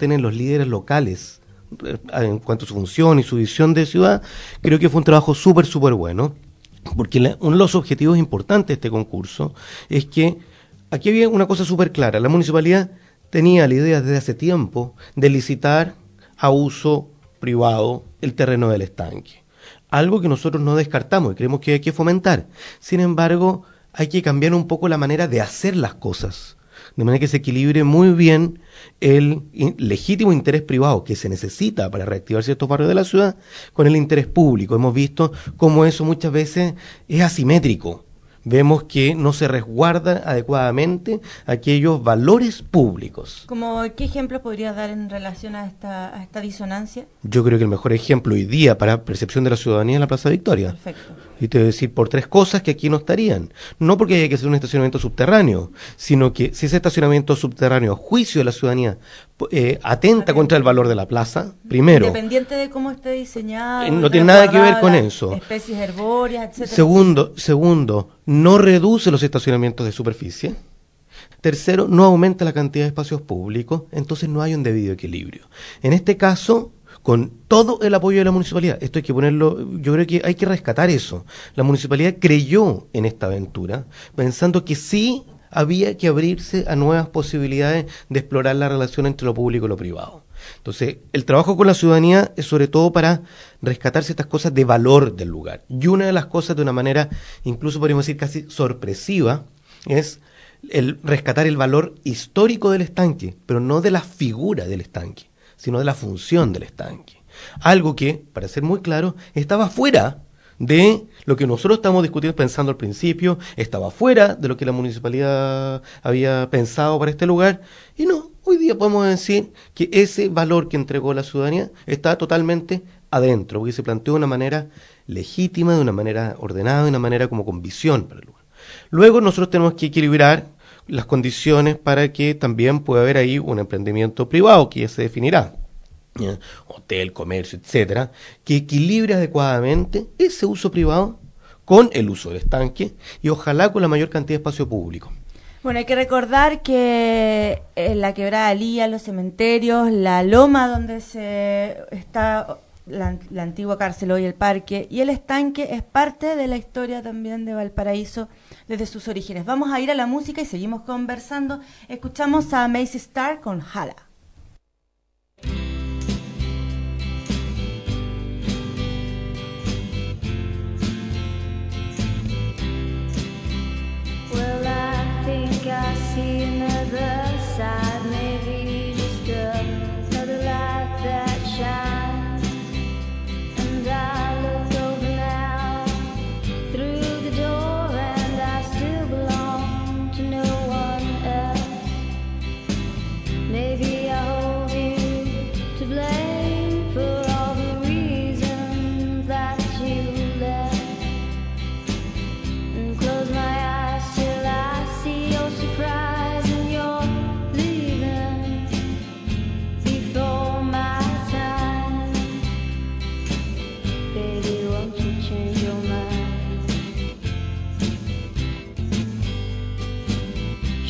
Tienen los líderes locales eh, en cuanto a su función y su visión de ciudad, creo que fue un trabajo súper, súper bueno. Porque la, uno de los objetivos importantes de este concurso es que aquí había una cosa súper clara. La municipalidad tenía la idea desde hace tiempo de licitar a uso privado el terreno del estanque. Algo que nosotros no descartamos y creemos que hay que fomentar. Sin embargo, hay que cambiar un poco la manera de hacer las cosas de manera que se equilibre muy bien el legítimo interés privado que se necesita para reactivar ciertos barrios de la ciudad con el interés público. Hemos visto cómo eso muchas veces es asimétrico vemos que no se resguarda adecuadamente aquellos valores públicos. ¿Como qué ejemplo podrías dar en relación a esta, a esta disonancia? Yo creo que el mejor ejemplo hoy día para percepción de la ciudadanía es la Plaza Victoria. Perfecto. Y te voy a decir por tres cosas que aquí no estarían. No porque haya que hacer un estacionamiento subterráneo, sino que si ese estacionamiento subterráneo, a juicio de la ciudadanía, eh, atenta contra el valor de la plaza, primero. Independiente de cómo esté diseñado. Eh, no tiene nada que ver con eso. Especies herbóreas, etcétera. Segundo, segundo, no reduce los estacionamientos de superficie. Tercero, no aumenta la cantidad de espacios públicos, entonces no hay un debido equilibrio. En este caso, con todo el apoyo de la municipalidad. Esto hay que ponerlo, yo creo que hay que rescatar eso. La municipalidad creyó en esta aventura, pensando que sí había que abrirse a nuevas posibilidades de explorar la relación entre lo público y lo privado. Entonces, el trabajo con la ciudadanía es sobre todo para rescatar ciertas cosas de valor del lugar. Y una de las cosas, de una manera, incluso podríamos decir casi sorpresiva, es el rescatar el valor histórico del estanque, pero no de la figura del estanque sino de la función del estanque. Algo que, para ser muy claro, estaba fuera de lo que nosotros estamos discutiendo pensando al principio, estaba fuera de lo que la municipalidad había pensado para este lugar, y no, hoy día podemos decir que ese valor que entregó la ciudadanía está totalmente adentro, porque se planteó de una manera legítima, de una manera ordenada, de una manera como con visión para el lugar. Luego nosotros tenemos que equilibrar las condiciones para que también pueda haber ahí un emprendimiento privado que ya se definirá. hotel, comercio, etcétera, que equilibre adecuadamente ese uso privado con el uso del estanque y ojalá con la mayor cantidad de espacio público. Bueno, hay que recordar que en la quebrada Alía, los cementerios, la loma donde se está la, antigua cárcel hoy el parque y el estanque es parte de la historia también de Valparaíso desde sus orígenes. Vamos a ir a la música y seguimos conversando. Escuchamos a Macy Star con Hala.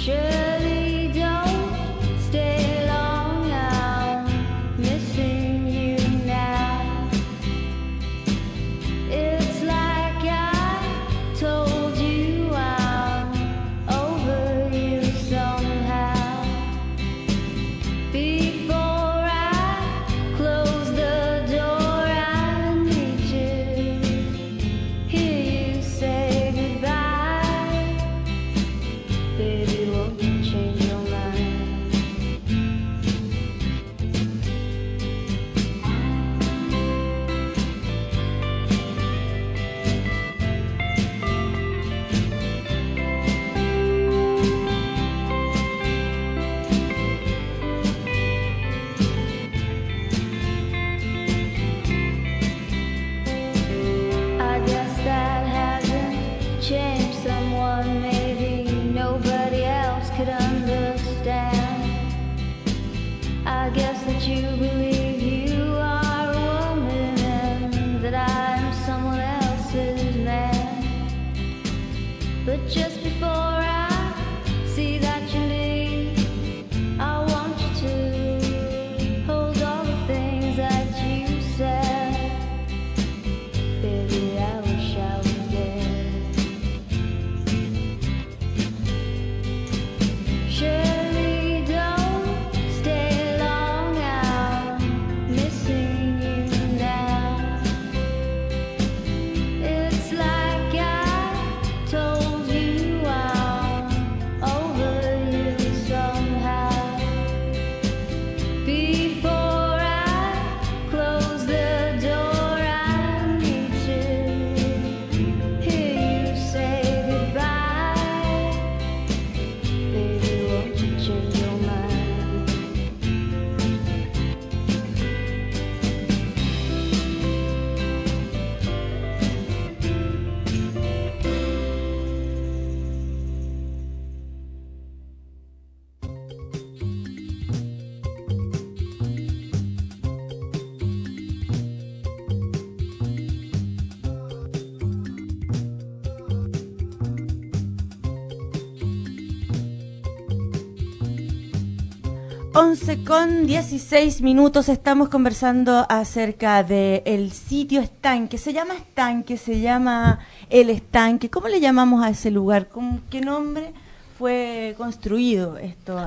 Sure. 11 con 16 minutos estamos conversando acerca del el sitio estanque. Se llama estanque, se llama el estanque. ¿Cómo le llamamos a ese lugar? ¿Con qué nombre fue construido esto?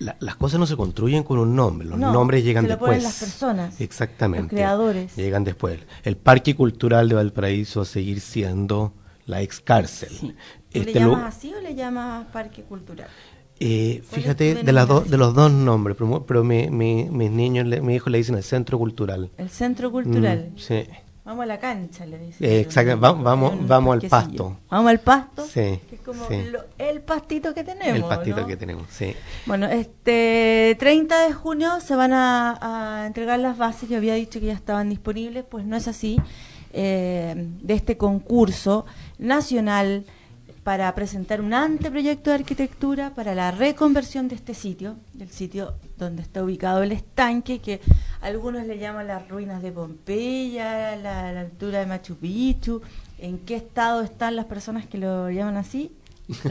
las cosas no se construyen con un nombre, los nombres llegan se lo después. las personas. Exactamente. Los creadores. Llegan después. El Parque Cultural de Valparaíso a seguir siendo la ex cárcel. ¿Le este llamas así o le llamas Parque Cultural? Eh, fíjate, de, las de los dos nombres, pero, mi, mis niños, mi hijo le dicen el centro cultural. El centro cultural. Mm, sí. Vamos a la cancha, le dicen. Eh, exacto, vamos, vamos al pasto. Vamos al pasto. Sí. Que es como el pastito que tenemos. El pastito que tenemos, sí. Bueno, este 30 de junio se van a, entregar las bases. Yo había dicho que ya estaban disponibles, pues no es así. Eh, de este concurso nacional para presentar un anteproyecto de arquitectura para la reconversión de este sitio, del sitio donde está ubicado el estanque, que algunos le llaman las ruinas de Pompeya, la, la altura de Machu Picchu. ¿En qué estado están las personas que lo llaman así?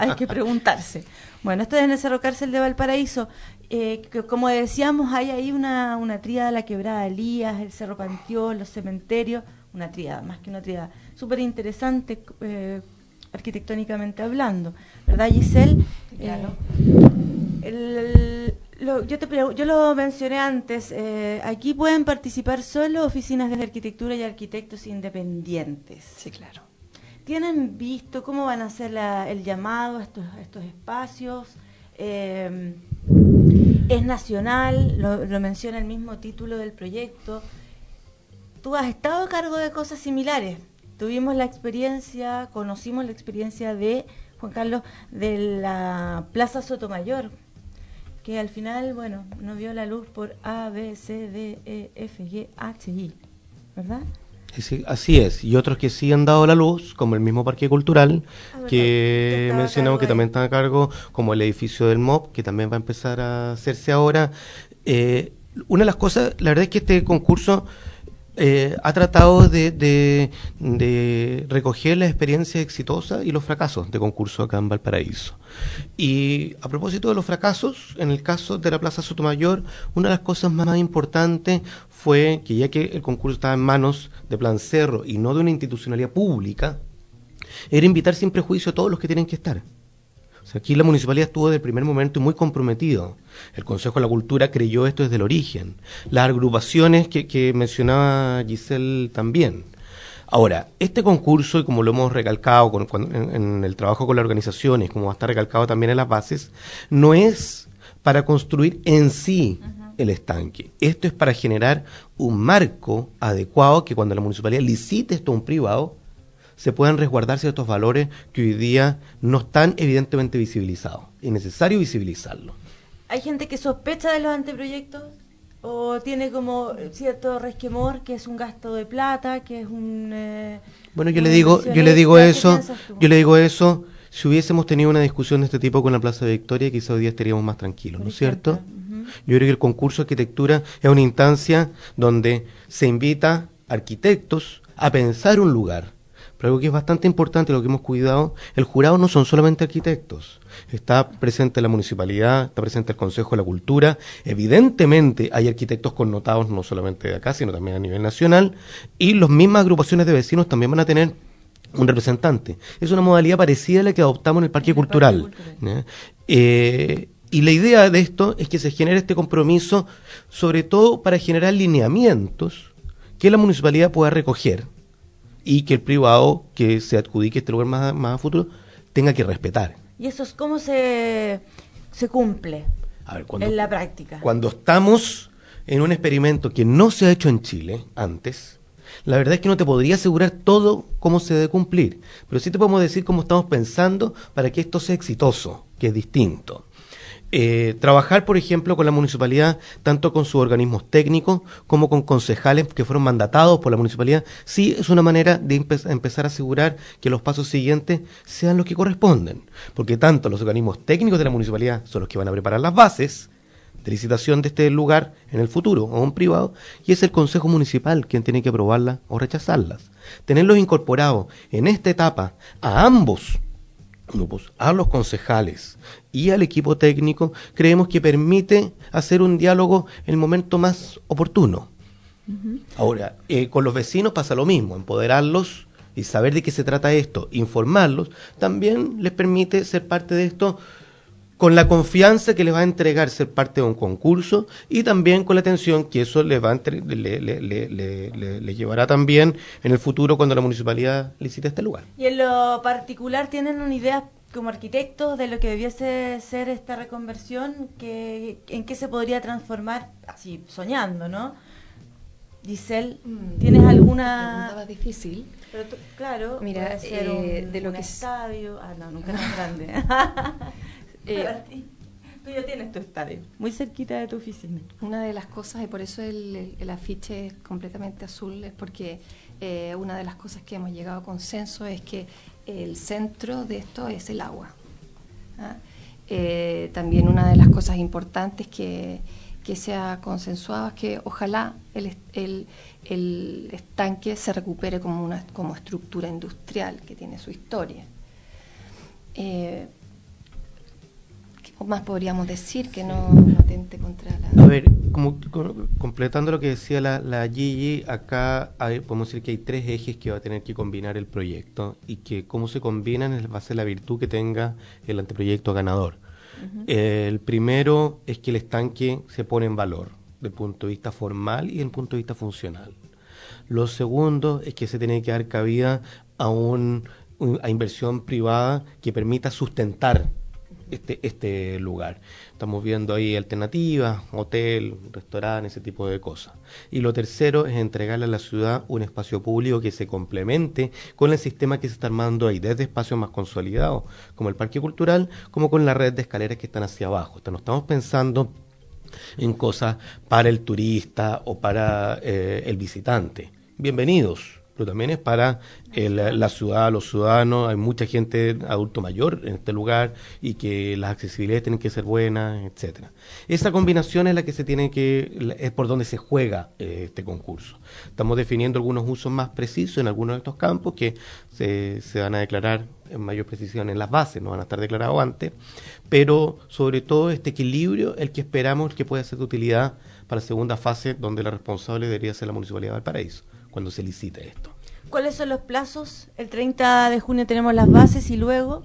Hay que preguntarse. Bueno, esto es en el Cerro Cárcel de Valparaíso. Eh, como decíamos, hay ahí una, una tríada, la quebrada Elías, el Cerro Panteón, los cementerios, una tríada, más que una tríada. Súper interesante, eh, arquitectónicamente hablando, ¿verdad Giselle? Claro. Eh, yo, te, yo lo mencioné antes, eh, aquí pueden participar solo oficinas de arquitectura y arquitectos independientes. Sí, claro. ¿Tienen visto cómo van a hacer el llamado a estos, estos espacios? Eh, es nacional, lo, lo menciona el mismo título del proyecto. Tú has estado a cargo de cosas similares, tuvimos la experiencia, conocimos la experiencia de Juan Carlos de la Plaza Sotomayor, que al final, bueno, no vio la luz por A, B, C, D, E, F, G, H, I, ¿verdad? así es, y otros que sí han dado la luz, como el mismo Parque Cultural, ah, que mencionamos que también están a cargo, como el edificio del MOB, que también va a empezar a hacerse ahora. Eh, una de las cosas, la verdad es que este concurso eh, ha tratado de, recoger la experiencia exitosa y los fracasos de concurso acá en Valparaíso. Y a propósito de los fracasos, en el caso de la Plaza Sotomayor, una de las cosas más, importantes fue que ya que el concurso estaba en manos de Plan Cerro y no de una institucionalidad pública, era invitar sin prejuicio a todos los que tienen que estar aquí la municipalidad estuvo desde el primer momento muy comprometido. El Consejo de la Cultura creyó esto desde el origen. Las agrupaciones que, mencionaba Giselle también. Ahora, este concurso, y como lo hemos recalcado en, el trabajo con las organizaciones, como va a estar recalcado también en las bases, no es para construir en sí el estanque. Esto es para generar un marco adecuado que cuando la municipalidad licite esto a un privado, se puedan resguardar ciertos valores que hoy día no están evidentemente visibilizados. Es necesario visibilizarlo. ¿Hay gente que sospecha de los anteproyectos? ¿O tiene como cierto resquemor que es un gasto de plata, que es un... Eh, bueno, yo le digo, yo le digo eso, yo le digo eso, si hubiésemos tenido una discusión de este tipo con la Plaza de Victoria, quizá hoy día estaríamos más tranquilos, ¿no es cierto? Yo creo que el concurso de arquitectura es una instancia donde se invita arquitectos a pensar un lugar. Pero algo que es bastante importante, lo que hemos cuidado, el jurado no son solamente arquitectos. Está presente la municipalidad, está presente el Consejo de la Cultura. Evidentemente hay arquitectos connotados no solamente de acá, sino también a nivel nacional. Y las mismas agrupaciones de vecinos también van a tener un representante. Es una modalidad parecida a la que adoptamos en el Parque Cultural. Eh, y la idea de esto es que se genere este compromiso, sobre todo para generar lineamientos que la municipalidad pueda recoger y que el privado que se adjudique este lugar más, más a futuro tenga que respetar. ¿Y eso es cómo se, se cumple en la práctica? Cuando estamos en un experimento que no se ha hecho en Chile antes, la verdad es que no te podría asegurar todo cómo se debe cumplir, pero sí te podemos decir cómo estamos pensando para que esto sea exitoso, que es distinto. Eh, trabajar, por ejemplo, con la municipalidad, tanto con sus organismos técnicos como con concejales que fueron mandatados por la municipalidad, sí es una manera de empezar a asegurar que los pasos siguientes sean los que corresponden, porque tanto los organismos técnicos de la municipalidad son los que van a preparar las bases, de licitación de este lugar en el futuro o un privado y es el Consejo Municipal quien tiene que aprobarlas o rechazarlas. Tenerlos incorporados en esta etapa a ambos grupos, a los concejales y al equipo técnico, creemos que permite hacer un diálogo en el momento más oportuno. Ahora, eh, con los vecinos pasa lo mismo, empoderarlos y saber de qué se trata esto, informarlos, también les permite ser parte de esto con la confianza que les va a entregar ser parte de un concurso y también con la atención que eso les va a le, le, llevará también en el futuro cuando la municipalidad licite este lugar. Y en lo particular, ¿tienen una idea como arquitectos de lo que debiese ser esta reconversión? Que, ¿En qué se podría transformar? Así, soñando, ¿no? Giselle, mm, ¿tienes alguna...? Estaba difícil. Pero claro, Mira, eh, de lo que estadio... Ah, no, nunca tan grande. Eh, Tú ya tienes tu estadio, muy cerquita de tu oficina. Una de las cosas, y por eso el, afiche es completamente azul, es porque eh, una de las cosas que hemos llegado a consenso es que el centro de esto es el agua. ¿ah? Eh, también una de las cosas importantes que, que se ha consensuado es que ojalá el, el, el, estanque se recupere como una como estructura industrial que tiene su historia. Eh, más podríamos decir que no, atente contra la... A ver, como, completando lo que decía la, la Gigi, acá podemos decir que hay tres ejes que va a tener que combinar el proyecto y que cómo se combinan va a ser la virtud que tenga el anteproyecto ganador. el primero es que el estanque se pone en valor desde el punto de vista formal y desde el punto de vista funcional. Lo segundo es que se tiene que dar cabida a, un, a inversión privada que permita sustentar este, este lugar. Estamos viendo ahí alternativas, hotel, restaurante, ese tipo de cosas. Y lo tercero es entregarle a la ciudad un espacio público que se complemente con el sistema que se está armando ahí, desde espacios más consolidados, como el parque cultural, como con la red de escaleras que están hacia abajo. no estamos pensando en cosas para el turista o para eh, el visitante. Bienvenidos, pero también es para la ciudad, los ciudadanos, hay mucha gente adulto mayor en este lugar y que las accesibilidades tienen que ser buenas, etcétera. Esa combinación es la que se tiene que, es por donde se juega eh, este concurso. Estamos definiendo algunos usos más precisos en algunos de estos campos que se, se van a declarar en mayor precisión en las bases, no van a estar declarados antes, pero sobre todo este equilibrio, el que esperamos que pueda ser de utilidad para la segunda fase, donde la responsable debería ser la Municipalidad de Valparaíso cuando se licite esto. ¿Cuáles son los plazos? El 30 de junio tenemos las bases y luego...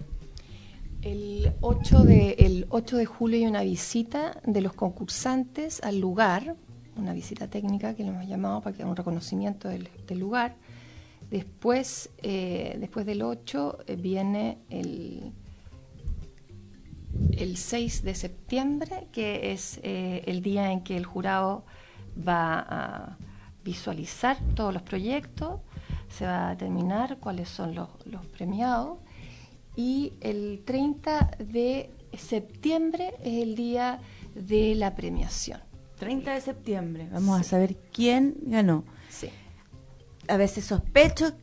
El 8 de, el 8 de julio hay una visita de los concursantes al lugar, una visita técnica que le hemos llamado para que haya un reconocimiento del, lugar. Después, eh, después del 8 eh, viene el, el 6 de septiembre, que es eh, el día en que el jurado va a visualizar todos los proyectos, se va a determinar cuáles son los, premiados y el 30 de septiembre es el día de la premiación. 30 de septiembre, vamos a saber quién ganó. Sí. A veces sospecho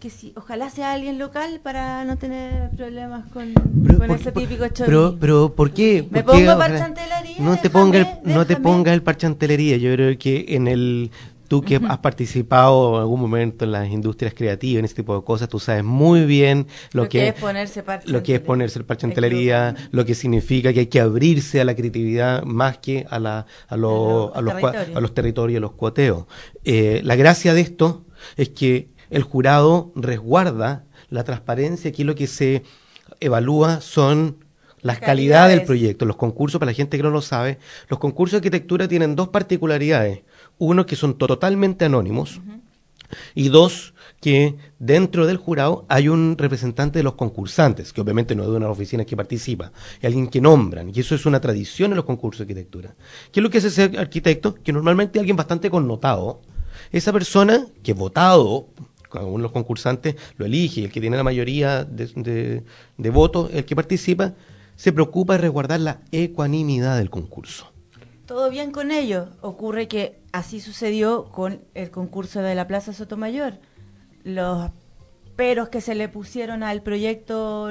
que si, ojalá sea alguien local para no tener problemas con, Pero, con ¿por ese típico pero, chorrillo. pero, ¿por qué? Me ¿Por qué pongo parchantelería, No te ponga el, no te ponga el parchantelería. Yo creo que en el tú que has participado en algún momento en las industrias creativas, en ese tipo de cosas, tú sabes muy bien lo, que, es ponerse lo que es ponerse el parchantelería, lo que significa que hay que abrirse a la creatividad más que a, la, a, lo- A a los cua- territorios. a los territorios, a los cuoteos. Eh, la gracia de esto es que el jurado resguarda la transparencia, aquí lo que se evalúa son las calidades del proyecto, los concursos, para la gente que no lo sabe, los concursos de arquitectura tienen dos particularidades. Uno, que son to- totalmente anónimos, y dos, que dentro del jurado hay un representante de los concursantes, que obviamente no es de una oficina que participa, es alguien que nombran, y eso es una tradición en los concursos de arquitectura. ¿Qué es lo que hace ese arquitecto? Que normalmente es alguien bastante connotado. Esa persona que votado, según los concursantes, lo elige, y el que tiene la mayoría de, de- de votos, el que participa, se preocupa de resguardar la ecuanimidad del concurso. Todo bien con ello. Ocurre que así sucedió con el concurso de la Plaza Sotomayor. Los peros que se le pusieron al proyecto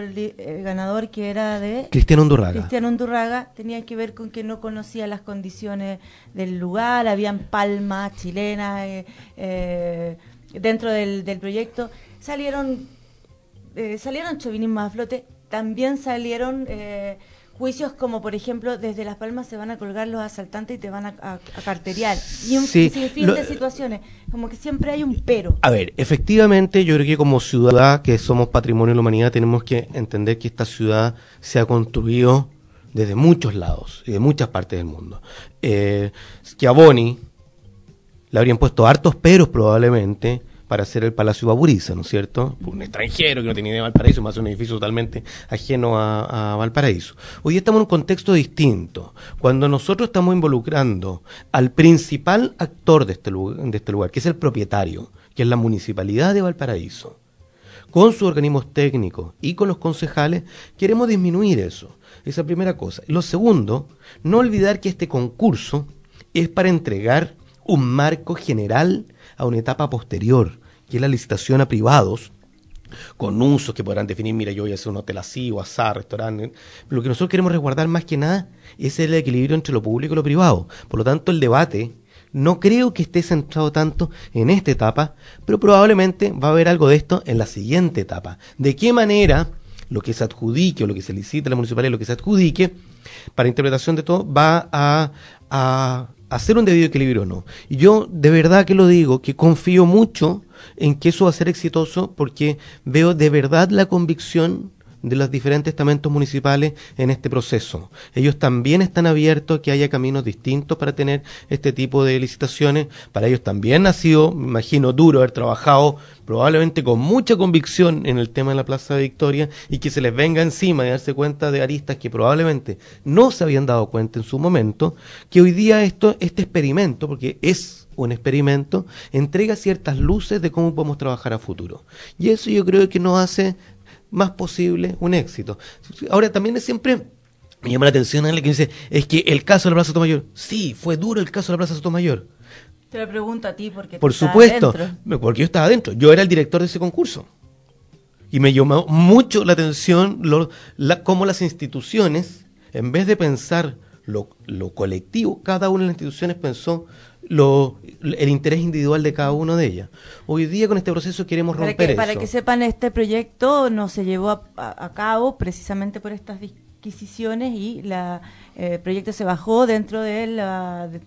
ganador que era de Cristiano Undurraga. Cristiano Undurraga tenían que ver con que no conocía las condiciones del lugar, habían palmas chilenas eh, eh, dentro del, del proyecto. Salieron, eh, salieron a flote, también salieron eh, juicios como, por ejemplo, desde Las Palmas se van a colgar los asaltantes y te van a, a- a carteriar. Y un Sí, sinfín lo- de situaciones, como que siempre hay un pero. A ver, efectivamente, yo creo que como ciudad, que somos patrimonio de la humanidad, tenemos que entender que esta ciudad se ha construido desde muchos lados y de muchas partes del mundo. Eh, Schiavoni le habrían puesto hartos peros probablemente para hacer el Palacio Baburiza, ¿no es cierto? Un extranjero que no tenía idea de Valparaíso, más un edificio totalmente ajeno a, Valparaíso. Hoy estamos en un contexto distinto. Cuando nosotros estamos involucrando al principal actor de este, lugar, de este lugar, que es el propietario, que es la Municipalidad de Valparaíso, con sus organismos técnicos y con los concejales, queremos disminuir eso. Esa primera cosa. Lo segundo, no olvidar que este concurso es para entregar un marco general a una etapa posterior, que es la licitación a privados, con usos que podrán definir, mira, yo voy a hacer un hotel así, o así, restaurante. Lo que nosotros queremos resguardar más que nada es el equilibrio entre lo público y lo privado. Por lo tanto, el debate no creo que esté centrado tanto en esta etapa, pero probablemente va a haber algo de esto en la siguiente etapa. ¿De qué manera lo que se adjudique o lo que se licite a la municipalidad, lo que se adjudique, para interpretación de todo, va a, a hacer un debido equilibrio o no? Y yo de verdad que lo digo, que confío mucho en que eso va a ser exitoso porque veo de verdad la convicción de los diferentes estamentos municipales en este proceso. Ellos también están abiertos a que haya caminos distintos para tener este tipo de licitaciones. Para ellos también ha sido, me imagino, duro haber trabajado probablemente con mucha convicción en el tema de la Plaza de Victoria y que se les venga encima y darse cuenta de aristas que probablemente no se habían dado cuenta en su momento, que hoy día esto, este experimento, porque es un experimento, entrega ciertas luces de cómo podemos trabajar a futuro. Y eso yo creo que nos hace más posible un éxito. Ahora también es siempre me llama la atención a alguien que dice, es que el caso de la Plaza Sotomayor, sí, fue duro el caso de la Plaza Sotomayor. Te lo pregunto a ti porque Por supuesto, porque yo estaba adentro, yo era el director de ese concurso. Y me llamó mucho la atención lo, la, cómo las instituciones, en vez de pensar lo, lo colectivo, cada una de las instituciones pensó lo, el interés individual de cada una de ellas. Hoy día con este proceso queremos Para romper que, eso. para que sepan, este proyecto no se llevó a, a- a cabo precisamente por estas disquisiciones y la, eh, el proyecto se bajó dentro de la- de-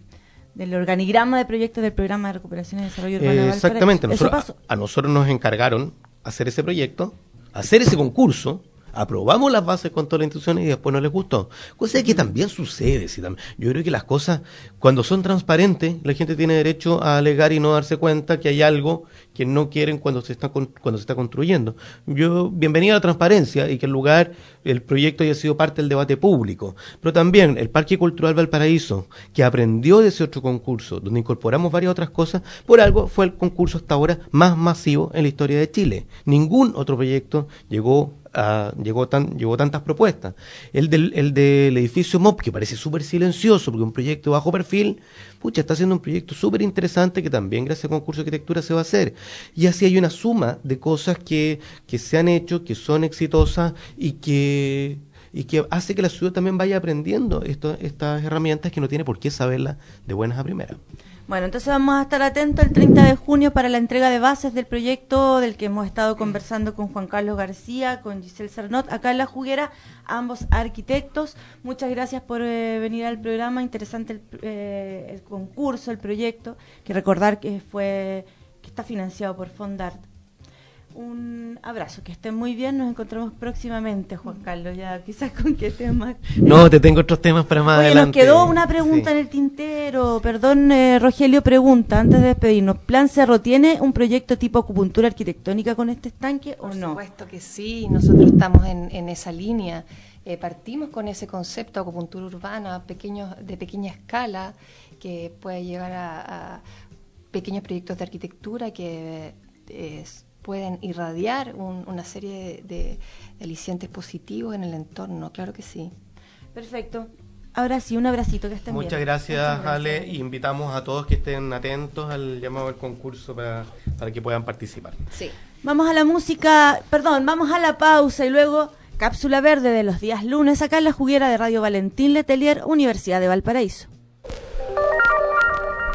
del organigrama de proyectos del Programa de Recuperación y Desarrollo Urbano. de Eh, exactamente, nosotros, a, a nosotros nos encargaron hacer ese proyecto, hacer ese concurso, aprobamos las bases con todas las instituciones y después no les gustó. Cosa que también sucede. sí, tam- yo creo que las cosas, cuando son transparentes, la gente tiene derecho a alegar y no darse cuenta que hay algo que no quieren cuando se está con- cuando se está construyendo. Yo, bienvenido a la transparencia y que el lugar, el proyecto haya sido parte del debate público. Pero también el Parque Cultural Valparaíso, que aprendió de ese otro concurso, donde incorporamos varias otras cosas, por algo fue el concurso hasta ahora más masivo en la historia de Chile. Ningún otro proyecto llegó llegó, tan, llegó tantas propuestas. El del, el del edificio MOP, que parece súper silencioso, porque un proyecto bajo perfil, pucha, está haciendo un proyecto súper interesante que también gracias al concurso de arquitectura se va a hacer. Y así hay una suma de cosas que, que se han hecho, que son exitosas y que y que hace que la ciudad también vaya aprendiendo estas herramientas que no tiene por qué saberlas de buenas a primeras. Bueno, entonces vamos a estar atentos el 30 de junio para la entrega de bases del proyecto del que hemos estado conversando con Juan Carlos García, con Giselle Cernot, acá en La Juguera, ambos arquitectos. Muchas gracias por eh, venir al programa, interesante el, eh, el, concurso, el proyecto, que recordar que fue que está financiado por Fondart un abrazo, que estén muy bien, nos encontramos próximamente, Juan Carlos, ya quizás con qué tema. No, te tengo otros temas para más Oye, adelante. Nos quedó una pregunta sí. en el tintero, perdón, eh, Rogelio pregunta, antes de despedirnos, ¿Plan Cerro tiene un proyecto tipo acupuntura arquitectónica con este estanque o Por no? Por supuesto que sí, nosotros estamos en, en esa línea. Eh, partimos con ese concepto de acupuntura urbana pequeños, de pequeña escala que puede llegar a, a pequeños proyectos de arquitectura que es pueden irradiar un, una serie de, de, alicientes positivos en el entorno, claro que sí. Perfecto. Ahora sí, un abracito, que estén Muchas bien. gracias, Muchas gracias, Ale, invitamos a todos que estén atentos al llamado al concurso para, para que puedan participar. Sí. Vamos a la música, perdón, vamos a la pausa y luego cápsula verde de los días lunes acá en la juguera de Radio Valentín Letelier, Universidad de Valparaíso.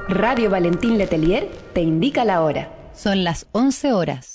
Radio Valentín Letelier te indica la hora. Son las 11 horas,